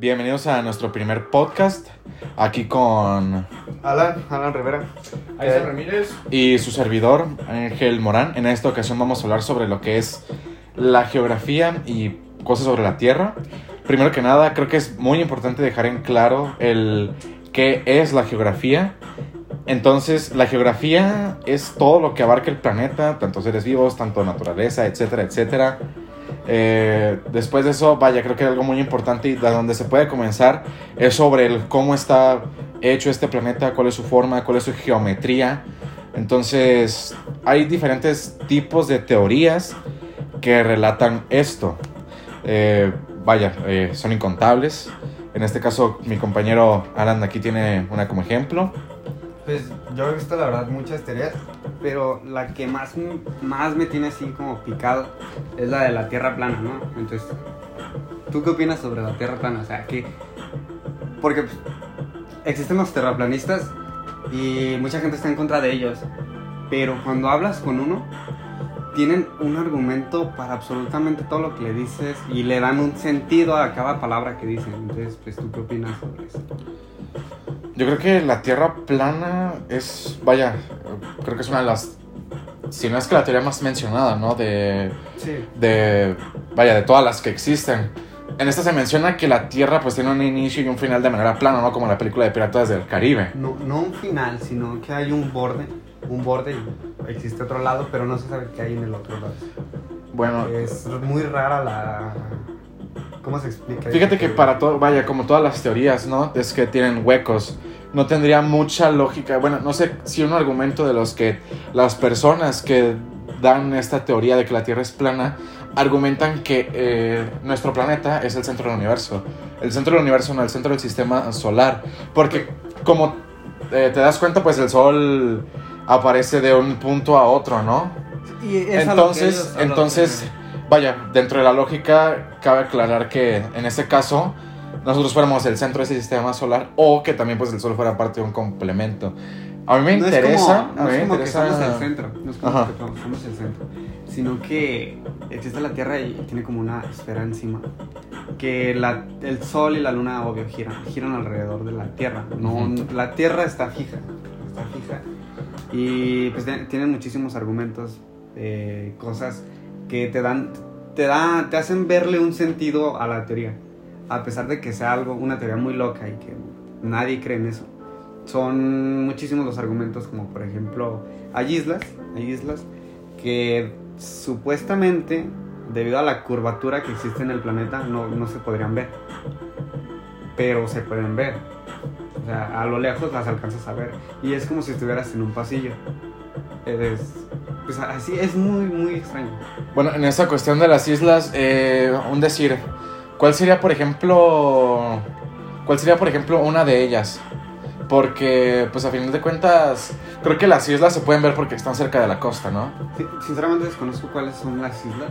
Bienvenidos a nuestro primer podcast. Aquí con Alan, Alan Rivera. Aiza Ramírez. y su servidor, Ángel Morán. En esta ocasión vamos a hablar sobre lo que es la geografía y cosas sobre la Tierra. Primero que nada, creo que es muy importante dejar en claro el qué es la geografía. Entonces, la geografía es todo lo que abarca el planeta, tanto seres vivos, tanto naturaleza, etcétera, etcétera. Eh, después de eso, vaya, creo que algo muy importante y de donde se puede comenzar es sobre el cómo está hecho este planeta, cuál es su forma, cuál es su geometría. Entonces, hay diferentes tipos de teorías que relatan esto. Eh, vaya, eh, son incontables. En este caso, mi compañero Alan aquí tiene una como ejemplo. Pues yo he visto la verdad muchas teorías, pero la que más, más me tiene así como picado es la de la Tierra plana, ¿no? Entonces, ¿tú qué opinas sobre la Tierra plana? O sea, que... Porque pues, existen los terraplanistas y mucha gente está en contra de ellos, pero cuando hablas con uno, tienen un argumento para absolutamente todo lo que le dices y le dan un sentido a cada palabra que dicen. Entonces, pues, ¿tú qué opinas sobre eso? Yo creo que la Tierra plana es, vaya, creo que es una de las, si no es que la teoría más mencionada, ¿no? De, Sí. de, vaya, de todas las que existen. En esta se menciona que la Tierra pues tiene un inicio y un final de manera plana, ¿no? Como la película de Piratas del Caribe. No, no un final, sino que hay un borde, un borde y existe otro lado, pero no se sabe qué hay en el otro lado. Bueno, Es muy rara la... ¿Cómo se explica? fíjate que para todo, vaya, como todas las teorías, ¿no? Es que tienen huecos. No tendría mucha lógica. Bueno, no sé si un argumento de los que las personas que dan esta teoría de que la Tierra es plana argumentan que eh, nuestro planeta es el centro del universo. El centro del universo, no el centro del sistema solar. Porque como eh, te das cuenta, pues el Sol aparece de un punto a otro, ¿no? Y es a lo que Entonces, ellos- a lo entonces, que- vaya, dentro de la lógica, cabe aclarar que en este caso nosotros fuéramos el centro de ese sistema solar o que también pues el Sol fuera parte de un complemento. A mí me no interesa, es como, no a mí es me como interesa. que somos el centro, no es como Ajá. que somos el centro, sino que existe la Tierra y tiene como una esfera encima. Que la, el Sol y la Luna, obvio, giran, giran alrededor de la Tierra. No. La Tierra está fija, está fija. Y pues tienen muchísimos argumentos, eh, cosas que te dan, te da, te hacen verle un sentido a la teoría. A pesar de que sea algo, una teoría muy loca y que nadie cree en eso son muchísimos los argumentos, como por ejemplo, hay islas, hay islas que supuestamente, debido a la curvatura que existe en el planeta, no, no se podrían ver. Pero se pueden ver. O sea, a lo lejos las alcanzas a ver. Y es como si estuvieras en un pasillo. Es, pues así, es muy, muy extraño. Bueno, en esta cuestión de las islas, eh, un decir, ¿cuál sería, por ejemplo, cuál sería, por ejemplo, una de ellas? Porque, pues a final de cuentas, creo que las islas se pueden ver porque están cerca de la costa, ¿no? Sí, Sinceramente desconozco cuáles son las islas,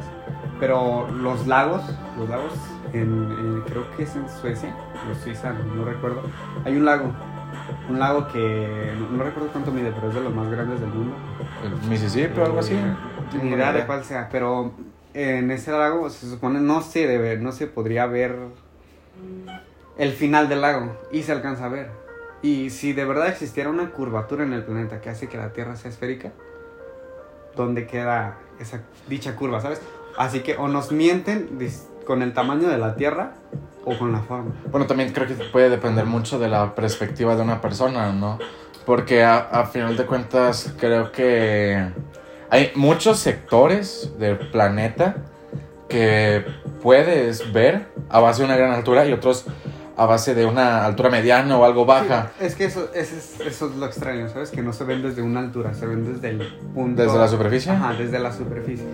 pero los lagos, los lagos, en, en- creo que es en Suecia, o Suiza, no, recuerdo, hay un lago, un lago que no, no recuerdo cuánto mide, pero es de los más grandes del mundo. El Mississippi o algo así. Eh, Ni idea de cuál sea, pero en ese lago se supone no se debe, no se podría ver el final del lago y se alcanza a ver. Y si de verdad existiera una curvatura en el planeta que hace que la Tierra sea esférica, ¿dónde queda esa dicha curva, sabes? Así que o nos mienten con el tamaño de la Tierra o con la forma. Bueno, también creo que puede depender mucho de la perspectiva de una persona, ¿no? Porque a, a final de cuentas creo que hay muchos sectores del planeta que puedes ver a base de una gran altura y otros a base de una altura mediana o algo baja. Sí, es que eso, eso es, eso es lo extraño, ¿sabes? Que no se ven desde una altura, se ven desde el punto. Desde la superficie. Ajá, desde la superficie.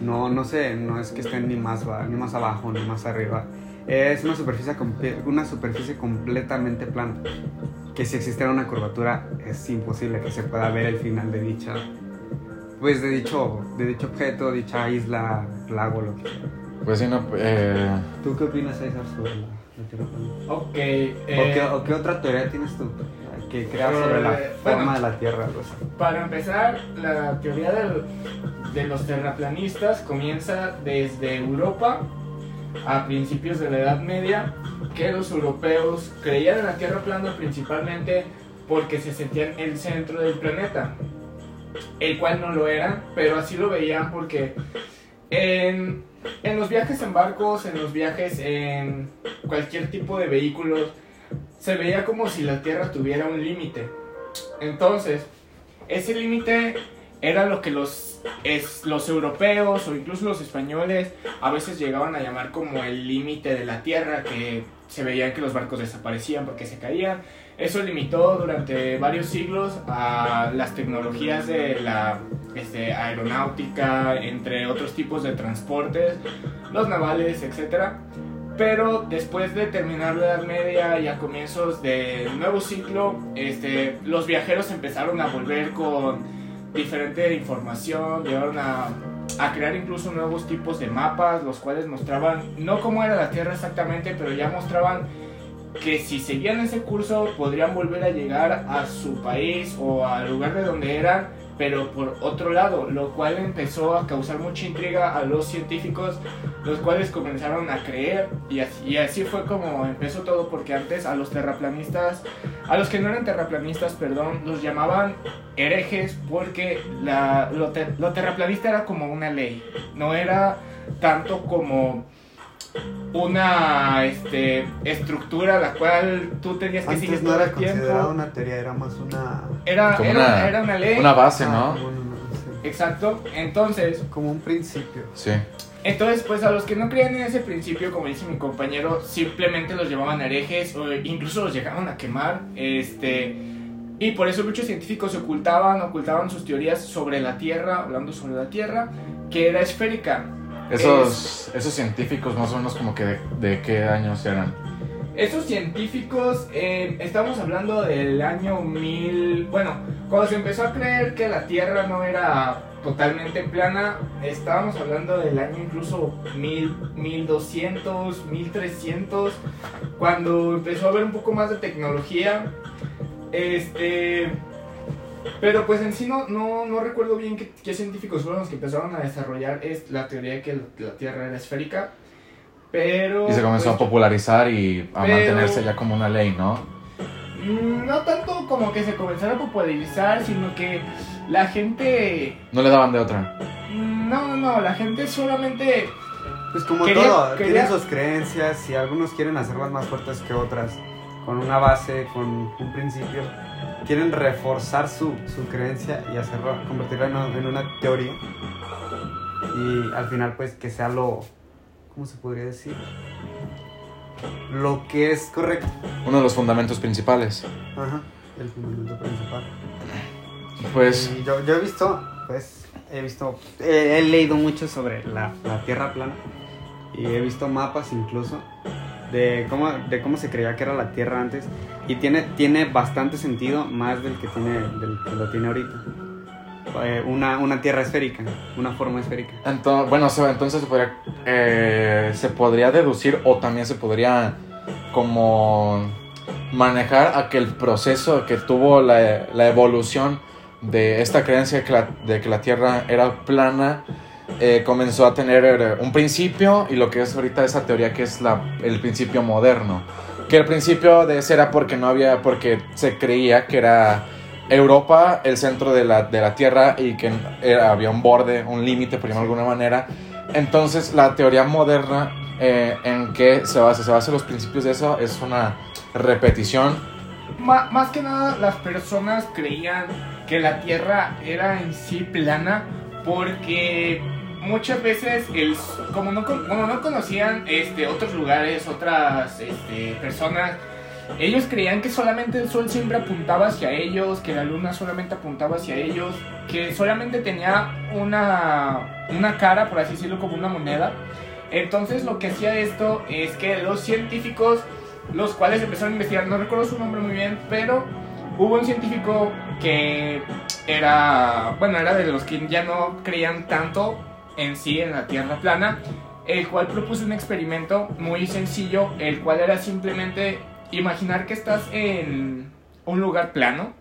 No, no sé, no es que estén ni más, ni más abajo ni más arriba. Es una superficie, una superficie completamente plana. Que si existiera una curvatura es imposible que se pueda ver el final de dicha, pues de dicho, de dicho objeto, dicha isla, lago, lo que sea. Pues sí, no, eh, ¿Tú qué opinas, César, sobre la, la Tierra plana? Ok. ¿O, eh, qué, o qué otra teoría tienes tú que creas sobre la Eh, forma bueno. de la Tierra? algo así? Para empezar, la teoría del- de los terraplanistas comienza desde Europa a principios de la Edad Media que los europeos creían en la Tierra plana principalmente porque se sentían el centro del planeta, el cual no lo era, pero así lo veían porque en, en los viajes en barcos, en los viajes en cualquier tipo de vehículos, se veía como si la Tierra tuviera un límite. Entonces, ese límite era lo que los, es, los europeos o incluso los españoles a veces llegaban a llamar como el límite de la Tierra, que se veían que los barcos desaparecían porque se caían. Eso limitó durante varios siglos a las tecnologías de la este, aeronáutica, entre otros tipos de transportes, los navales, etc. Pero después de terminar la Edad Media y a comienzos del nuevo ciclo, este, los viajeros empezaron a volver con diferente información, llegaron a, a crear incluso nuevos tipos de mapas, los cuales mostraban no cómo era la Tierra exactamente, pero ya mostraban que si seguían ese curso podrían volver a llegar a su país o al lugar de donde eran, pero por otro lado, lo cual empezó a causar mucha intriga a los científicos, los cuales comenzaron a creer y así, y así fue como empezó todo, porque antes a los terraplanistas, a los que no eran terraplanistas, perdón, los llamaban herejes porque la, lo, ter- lo terraplanista era como una ley, no era tanto como una este, estructura la cual tú tenías que seguir Antes no todo era considerado una teoría, era más una... Era, Como era, una- era una ley. Una base, ah, ¿no? sí. Exacto. Entonces, Como un principio. Sí. Entonces, pues a los que no creían en ese principio, como dice mi compañero, simplemente los llamaban herejes o incluso los llegaban a quemar. Este, y por eso muchos científicos se ocultaban, ocultaban sus teorías sobre la Tierra, hablando sobre la Tierra, que era esférica. Esos, esos científicos más o menos como que de, de qué años eran. Estos científicos, eh, estamos hablando del año 1000, bueno, cuando se empezó a creer que la Tierra no era totalmente plana, estábamos hablando del año incluso 1000, 1200, 1300, cuando empezó a haber un poco más de tecnología. Este, pero pues en sí no, no, no recuerdo bien qué, qué científicos fueron los que empezaron a desarrollar es, la teoría de que la Tierra era esférica. Pero... Y se comenzó pues, a popularizar y a Pero- mantenerse ya como una ley, ¿no? Mm, No tanto como que se comenzara a popularizar, sino que la gente... No le daban de otra. mm, No, no, no, la gente solamente... Pues como Quería- todo, quería- tienen sus creencias y algunos quieren hacerlas más fuertes que otras, con una base, con un principio. Quieren reforzar su, su creencia y hacerlo, convertirla en una, en una teoría. Y al final pues que sea lo, ¿cómo se podría decir? Lo que es correcto. Uno de los fundamentos principales. Ajá, el fundamento principal. Pues, yo, yo he visto, pues, he visto, he leído mucho sobre la, la Tierra plana y he visto mapas incluso de cómo, de cómo se creía que era la Tierra antes y tiene, tiene bastante sentido más del que, tiene, del que lo tiene ahorita. Eh, una, una Tierra esférica, una forma esférica. ento- bueno, entonces se podría, eh, se podría deducir o también se podría como manejar a que el proceso que tuvo la, la evolución de esta creencia de que la, Tierra era plana eh, comenzó a tener eh, un principio y lo que es ahorita esa teoría que es el principio moderno. Que el principio de ese era porque no había, porque se creía que era Europa el centro de la, de la Tierra y que había un borde, un límite por llamarlo de alguna manera. Entonces la teoría moderna eh, en que se basa, se basa en los principios de eso es una repetición. Más que nada las personas creían que la Tierra era en sí plana porque muchas veces el, como, no, como no conocían este, otros lugares, otras este, personas, ellos creían que solamente el sol siempre apuntaba hacia ellos, que la luna solamente apuntaba hacia ellos, que solamente tenía una, una cara, por así decirlo, como una moneda. Entonces lo que hacía esto es que los científicos, los cuales empezaron a investigar, no recuerdo su nombre muy bien, pero hubo un científico que era, bueno, era de los que ya no creían tanto en sí en la Tierra plana, el cual propuso un experimento muy sencillo, el cual era simplemente imaginar que estás en un lugar plano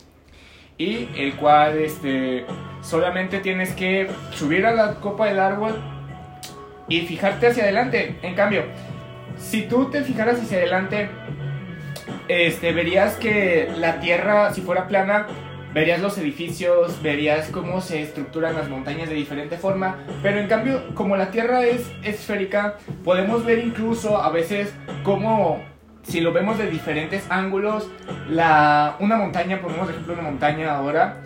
y el cual este solamente tienes que subir a la copa del árbol y fijarte hacia adelante. En cambio, si tú te fijaras hacia adelante, este, verías que la Tierra, si fuera plana, verías los edificios, verías cómo se estructuran las montañas de diferente forma, pero en cambio, como la Tierra es esférica, podemos ver incluso a veces cómo, si lo vemos de diferentes ángulos, la, una montaña, ponemos de ejemplo una montaña ahora,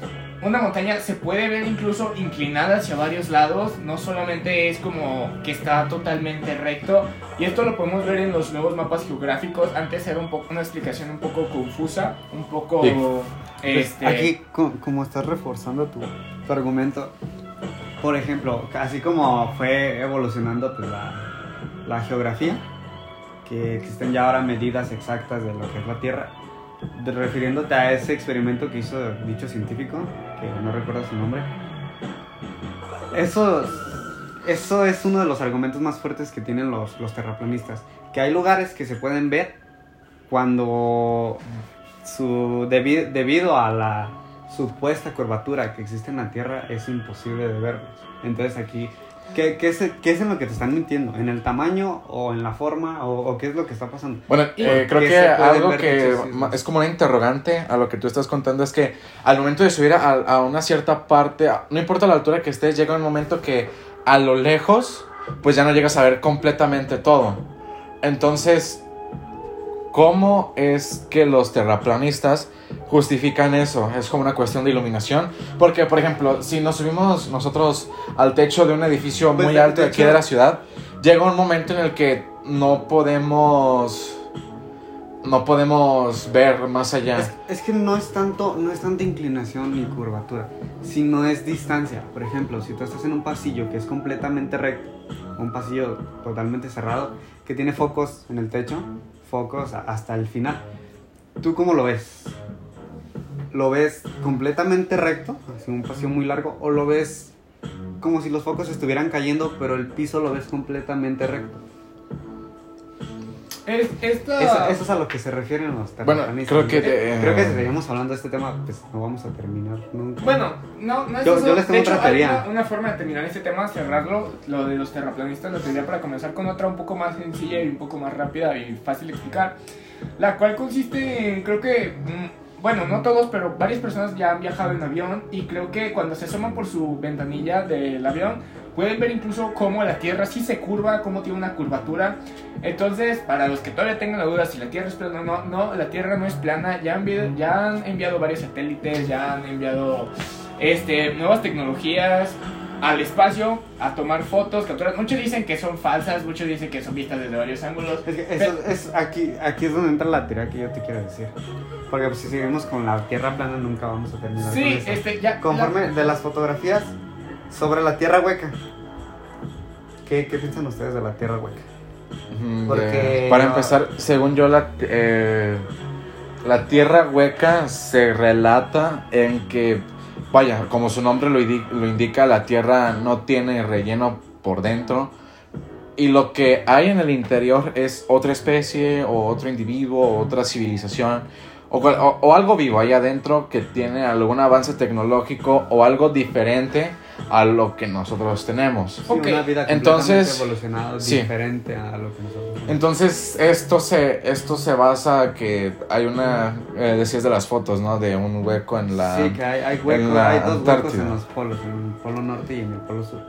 una montaña se puede ver incluso inclinada hacia varios lados, no solamente es como que está totalmente recto, y esto lo podemos ver en los nuevos mapas geográficos, antes era un poco, una explicación un poco confusa, un poco... Sí. Pues, Este, Aquí, co- como estás reforzando tu, tu argumento, por ejemplo, así como fue evolucionando pues, la, la geografía, que existen ya ahora medidas exactas de lo que es la Tierra, de- refiriéndote a ese experimento que hizo dicho científico, que no recuerdo su nombre, eso, eso es uno de los argumentos más fuertes que tienen los, los terraplanistas, que hay lugares que se pueden ver cuando su debi- debido a la supuesta curvatura que existe en la Tierra es imposible de verlos. Entonces aquí, ¿qué, qué es, qué es en lo que te están mintiendo? ¿En el tamaño o en la forma o, o qué es lo que está pasando? Bueno, eh, creo que algo que es como una interrogante a lo que tú estás contando es que al momento de subir a, a una cierta parte, no importa la altura que estés, llega un momento que a lo lejos, pues ya no llegas a ver completamente todo. Entonces, ¿cómo es que los terraplanistas justifican eso? Es como una cuestión de iluminación. Porque, por ejemplo, si nos subimos nosotros al techo de un edificio Pues, muy alto de aquí de la ciudad, llega un momento en el que no podemos no podemos ver más allá. Es, es que no es tanto, no es tanta inclinación ni curvatura, sino es distancia. Por ejemplo, si tú estás en un pasillo que es completamente recto, un pasillo totalmente cerrado, que tiene focos en el techo, hasta el final, ¿tú cómo lo ves? ¿Lo ves completamente recto, así un pasillo muy largo, o lo ves como si los focos estuvieran cayendo, pero el piso lo ves completamente recto? Es, esta... Eso, eso es a lo que se refieren los Bueno, terraplanistas. creo que, Eh, creo que si seguimos hablando de este tema, pues no vamos a terminar nunca. Bueno, no, no es Yo- eso. yo les tengo de hecho, otra hay teoría. una, una forma de terminar este tema, cerrarlo, lo de los terraplanistas, lo tendría para comenzar con otra un poco más sencilla y un poco más rápida y fácil de explicar, la cual consiste en, creo que, mm, bueno, no todos, pero varias personas ya han viajado en avión y creo que cuando se asoman por su ventanilla del avión, pueden ver incluso cómo la Tierra sí se curva, cómo tiene una curvatura. Entonces, para los que todavía tengan la duda si la Tierra es plana o no, no, la Tierra no es plana. Ya han, enviado, ya han enviado varios satélites, ya han enviado este, nuevas tecnologías al espacio a tomar fotos, capturas. Muchos dicen que son falsas, muchos dicen que son vistas desde varios ángulos. Es que eso es aquí, aquí es donde entra la teoría que yo te quiero decir. Porque pues, si seguimos con la Tierra plana nunca vamos a terminar con Sí, eso. este, ya. Conforme de las fotografías sobre la Tierra hueca. ¿Qué, qué piensan ustedes de la Tierra hueca? Porque de- para empezar, según yo, la, eh, la tierra hueca se relata en que, vaya, como su nombre lo, lo indica, la tierra no tiene relleno por dentro. Y lo que hay en el interior es otra especie o otro individuo o otra civilización o- o algo vivo ahí adentro que tiene algún avance tecnológico o algo diferente a lo que nosotros tenemos. Sí, Ok, una vida entonces- evolucionada, sí. diferente a lo que nosotros tenemos. Entonces, esto se, esto se basa que hay una, eh, decías de las fotos, ¿no? De un hueco en la... Sí, que hay, hay huecos, en la hay dos huecos Antártida. en los polos, en el polo norte y en el polo sur,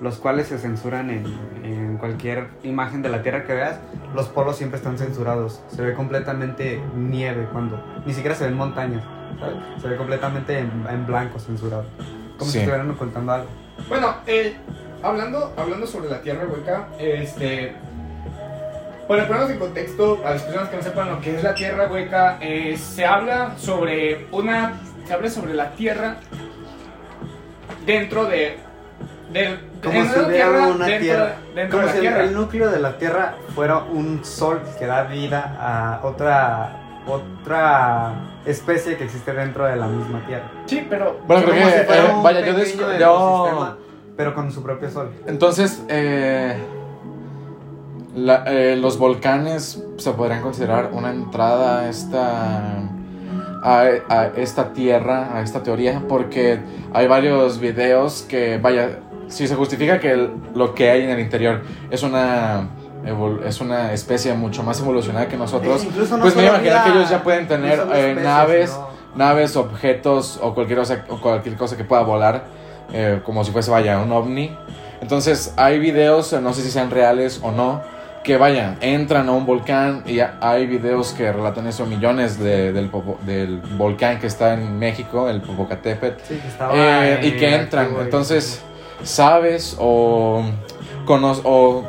los cuales se censuran en, en cualquier imagen de la Tierra que veas. Los polos siempre están censurados, se ve completamente nieve cuando ni siquiera se ven montañas, ¿sabes? se ve completamente en, en blanco censurado, como Sí. si estuvieran ocultando algo. Bueno, eh, hablando, hablando sobre la Tierra hueca, este. Para ponernos en contexto, a las personas que no sepan lo que es la Tierra hueca, eh, se habla sobre una. Se habla sobre la Tierra dentro de. de Como si una hubiera tierra una dentro, tierra, dentro como de si la el, Tierra. el núcleo de la Tierra fuera un sol que da vida a otra otra especie que existe dentro de la misma Tierra. Sí, pero. Bueno, creo Como que, si fuera eh, un vaya, yo, pero con su propio sol. Entonces, eh, la- eh, los volcanes se podrían considerar una entrada a esta, a, a esta tierra, a esta teoría, porque hay varios videos que, vaya, si se justifica que el- lo que hay en el interior es una es una especie mucho más evolucionada que nosotros, E no pues me imagino que ellos ya pueden tener eh, especies, naves, naves, objetos o cualquier cosa, o cualquier cosa que pueda volar, eh, como si fuese, vaya, un ovni. Entonces hay videos, eh, no sé si sean reales o no, que vayan, entran a un volcán y ha- hay videos que relatan eso, millones de- del, popo- del volcán que está en México, el Popocatépetl, Sí, eh, y que entran. Entonces, ¿sabes o, cono- o,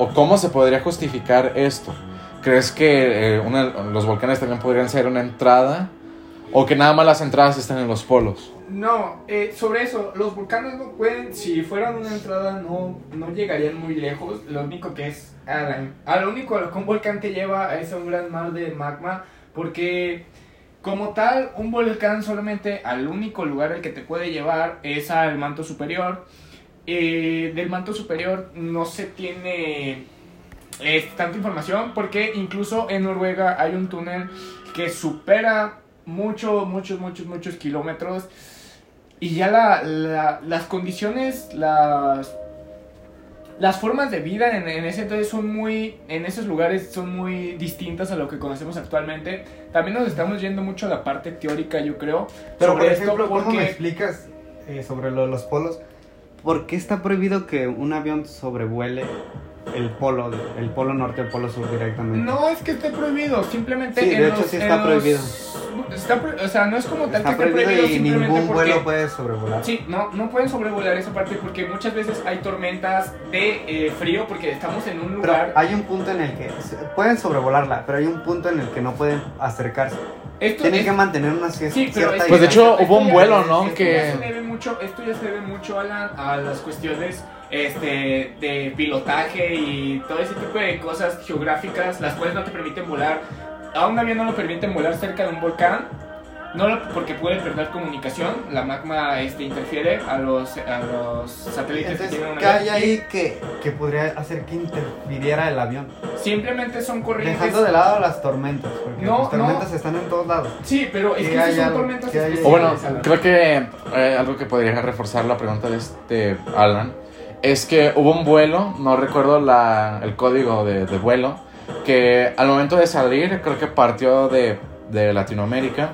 o cómo se podría justificar esto? ¿Crees que eh, los volcanes también podrían ser una entrada? ¿O que nada más las entradas están en los polos? No, eh, sobre eso, los volcanes no pueden, si fueran una entrada, no, no llegarían muy lejos. Lo único que es, a lo único que un volcán te lleva es a un gran mar de magma, porque como tal, un volcán solamente al único lugar al que te puede llevar es al manto superior. Eh, del manto superior no se tiene eh, tanta información, porque incluso en Noruega hay un túnel que supera muchos, muchos, muchos, muchos kilómetros. Y ya la, la- las condiciones, las, las formas de vida en, en ese entonces son muy, en esos lugares son muy distintas a lo que conocemos actualmente. También nos estamos yendo mucho a la parte teórica, yo creo. Pero sobre por esto, ejemplo, ¿cómo me porque- explicas eh, sobre lo de los polos? ¿Por qué está prohibido que un avión sobrevuele el polo, el polo norte o el polo sur directamente? No es que esté prohibido, simplemente. Sí, de hecho los- sí está los- prohibido. Está o sea, no es como tal Está que esté prohibido prohibido y simplemente ningún porque. vuelo puede sobrevolar. Sí, no, no pueden sobrevolar esa parte porque muchas veces hay tormentas de eh, frío porque estamos en un Pero lugar. hay un punto en el que pueden sobrevolarla, pero hay un punto en el que no pueden acercarse. Esto Tienen es- que mantener una cier- Sí, pero cierta es Pues de hecho esto hubo un vuelo, ¿no? esto Que... ya se debe mucho, esto ya se debe mucho a, la- a las cuestiones este, de pilotaje y todo ese tipo de cosas geográficas, las cuales no te permiten volar. A un avión no lo permiten volar cerca de un volcán, no lo- porque puede perder comunicación, la magma este, interfiere a los, a los satélites Entonces, que tienen un ¿qué hay ahí que, que podría hacer que interfiriera el avión? Simplemente son corrientes. Dejando de lado las tormentas, porque No, las tormentas están en todos lados. Sí, pero es ¿Qué que hay son algo? tormentas. O bueno, creo que eh, algo que podría reforzar la pregunta de este Alan es que hubo un vuelo, no recuerdo la, el código de, de vuelo, que al momento de salir, creo que partió de, de Latinoamérica,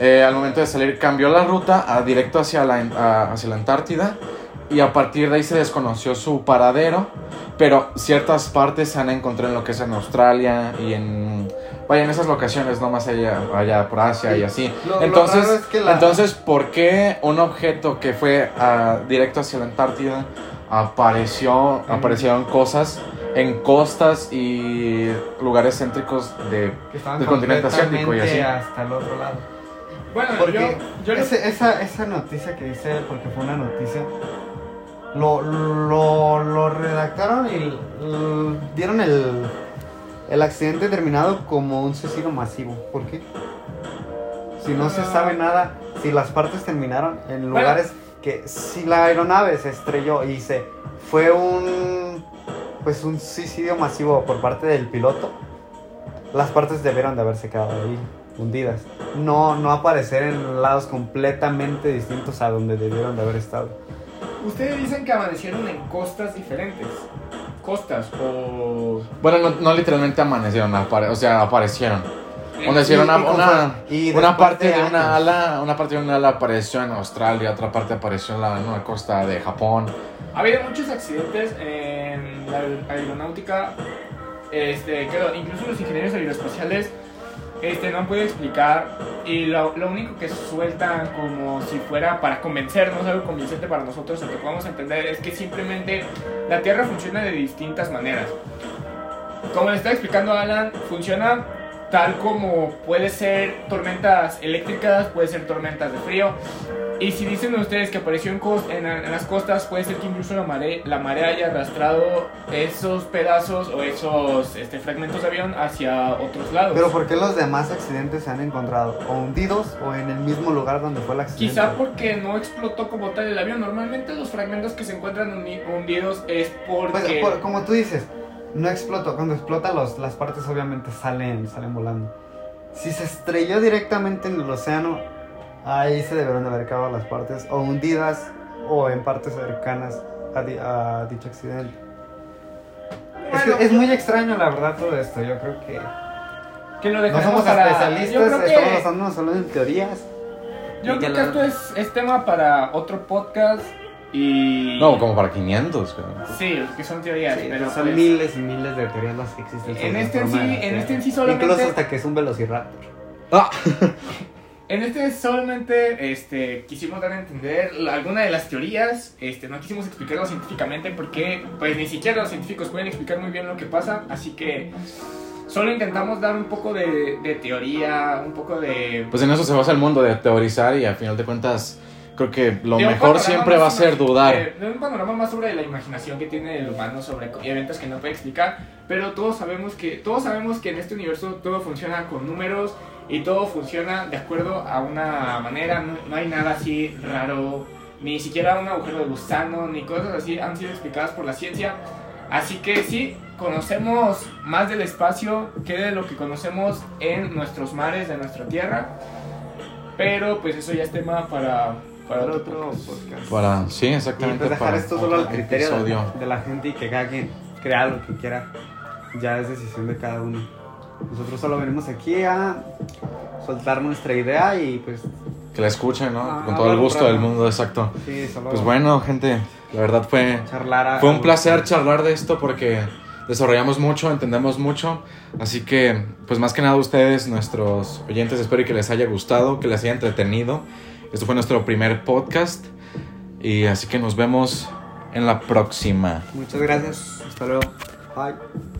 eh, al momento de salir cambió la ruta a, directo hacia la, a- hacia la Antártida y a partir de ahí se desconoció su paradero, pero ciertas partes se han encontrado en lo que es en Australia y en... Vaya, en esas locaciones, no más allá, allá por Asia y así. Lo- lo Entonces, raro es que la- entonces, ¿por qué un objeto que fue ah, directo hacia la Antártida apareció, aparecieron cosas en costas y lugares céntricos de... Del continente asiático y así. hasta el otro lado. Bueno, Porque yo, yo lo- ese- esa, esa noticia que dice porque fue una noticia, lo, lo, lo redactaron y l- dieron el, el accidente terminado como un suicidio masivo. ¿Por qué? Si no se Ah. sabe nada, si las partes terminaron en Bueno. lugares que si la aeronave se estrelló y se fue un pues un suicidio masivo por parte del piloto, las partes debieron de haberse quedado ahí hundidas. No, no aparecer en lados completamente distintos a donde debieron de haber estado. Ustedes dicen que amanecieron en costas diferentes. Costas o... Bueno, no, no literalmente amanecieron, apare- o sea, aparecieron. Una, Y- una, una, y una parte de, una años. ala, una parte de una ala apareció en Australia, otra parte apareció en la, en una costa de Japón. Ha habido muchos accidentes en la aeronáutica. Este, que incluso los ingenieros aeroespaciales este, no podido explicar. Y lo, lo único que sueltan como si fuera para convencernos, algo convincente para nosotros, o que podamos entender, es que simplemente la Tierra funciona de distintas maneras. Como le estaba explicando Alan, funciona tal como puede ser tormentas eléctricas, puede ser tormentas de frío. Y si dicen ustedes que apareció en, en, en las costas, puede ser que incluso la marea, la marea haya arrastrado esos pedazos o esos este, fragmentos de avión hacia otros lados. Pero ¿por qué los demás accidentes se han encontrado o hundidos o en el mismo lugar donde fue el accidente? Quizá porque no explotó como tal el avión. Normalmente los fragmentos que se encuentran hundi- hundidos es porque... Pues, por- como tú dices, no explotó. Cuando explota los, las partes obviamente salen, salen volando. Si se estrelló directamente en el océano, ahí se deberían de haber quedado las partes o hundidas o en partes cercanas a, di- a dicho accidente. es, Bueno, que es muy extraño la verdad todo esto, yo creo que que lo no somos para- especialistas, creo estamos que, basándonos solo en teorías. yo creo que que la- esto es, es tema para otro podcast y... No, como para 500, güey. Sí, que son teorías, Sí, pero son pues, miles y miles de teorías las que existen. En este en sí- en este en sí solamente- Incluso hasta que es un velociraptor. Ah, En este solamente este, quisimos dar a entender alguna de las teorías, este, no quisimos explicarlo científicamente porque pues ni siquiera los científicos pueden explicar muy bien lo que pasa, así que solo intentamos dar un poco de, de teoría, un poco de... pues en eso se basa el mundo de teorizar y al final de cuentas creo que lo mejor siempre va a ser dudar. De, de un panorama más sobre la imaginación que tiene el humano sobre eventos que no puede explicar, pero todos sabemos que todos sabemos que en este universo todo funciona con números y todo funciona de acuerdo a una manera, no, no hay nada así raro, ni siquiera un agujero de gusano, ni cosas así han sido explicadas por la ciencia. Así que sí, conocemos más del espacio que de lo que conocemos en nuestros mares de nuestra Tierra. Pero pues eso ya es tema para, para otro otro podcast. Para, sí, Y exactamente. pues dejar para esto solo al criterio de, de la gente y que cada quien crea lo que quiera. Ya es decisión de cada uno. Nosotros solo venimos aquí a soltar nuestra idea y pues Que la escuchen, ¿no? Ah, Con todo el gusto del mundo, exacto. sí, solo Pues bueno, gente, la verdad fue, charlar. a- fue un placer charlar de esto porque desarrollamos mucho, entendemos mucho. Así que, pues más que nada ustedes, nuestros oyentes, espero que les haya gustado, que les haya entretenido. Esto fue nuestro primer podcast. Y así que nos vemos en la próxima. Muchas gracias. Hasta luego. Bye.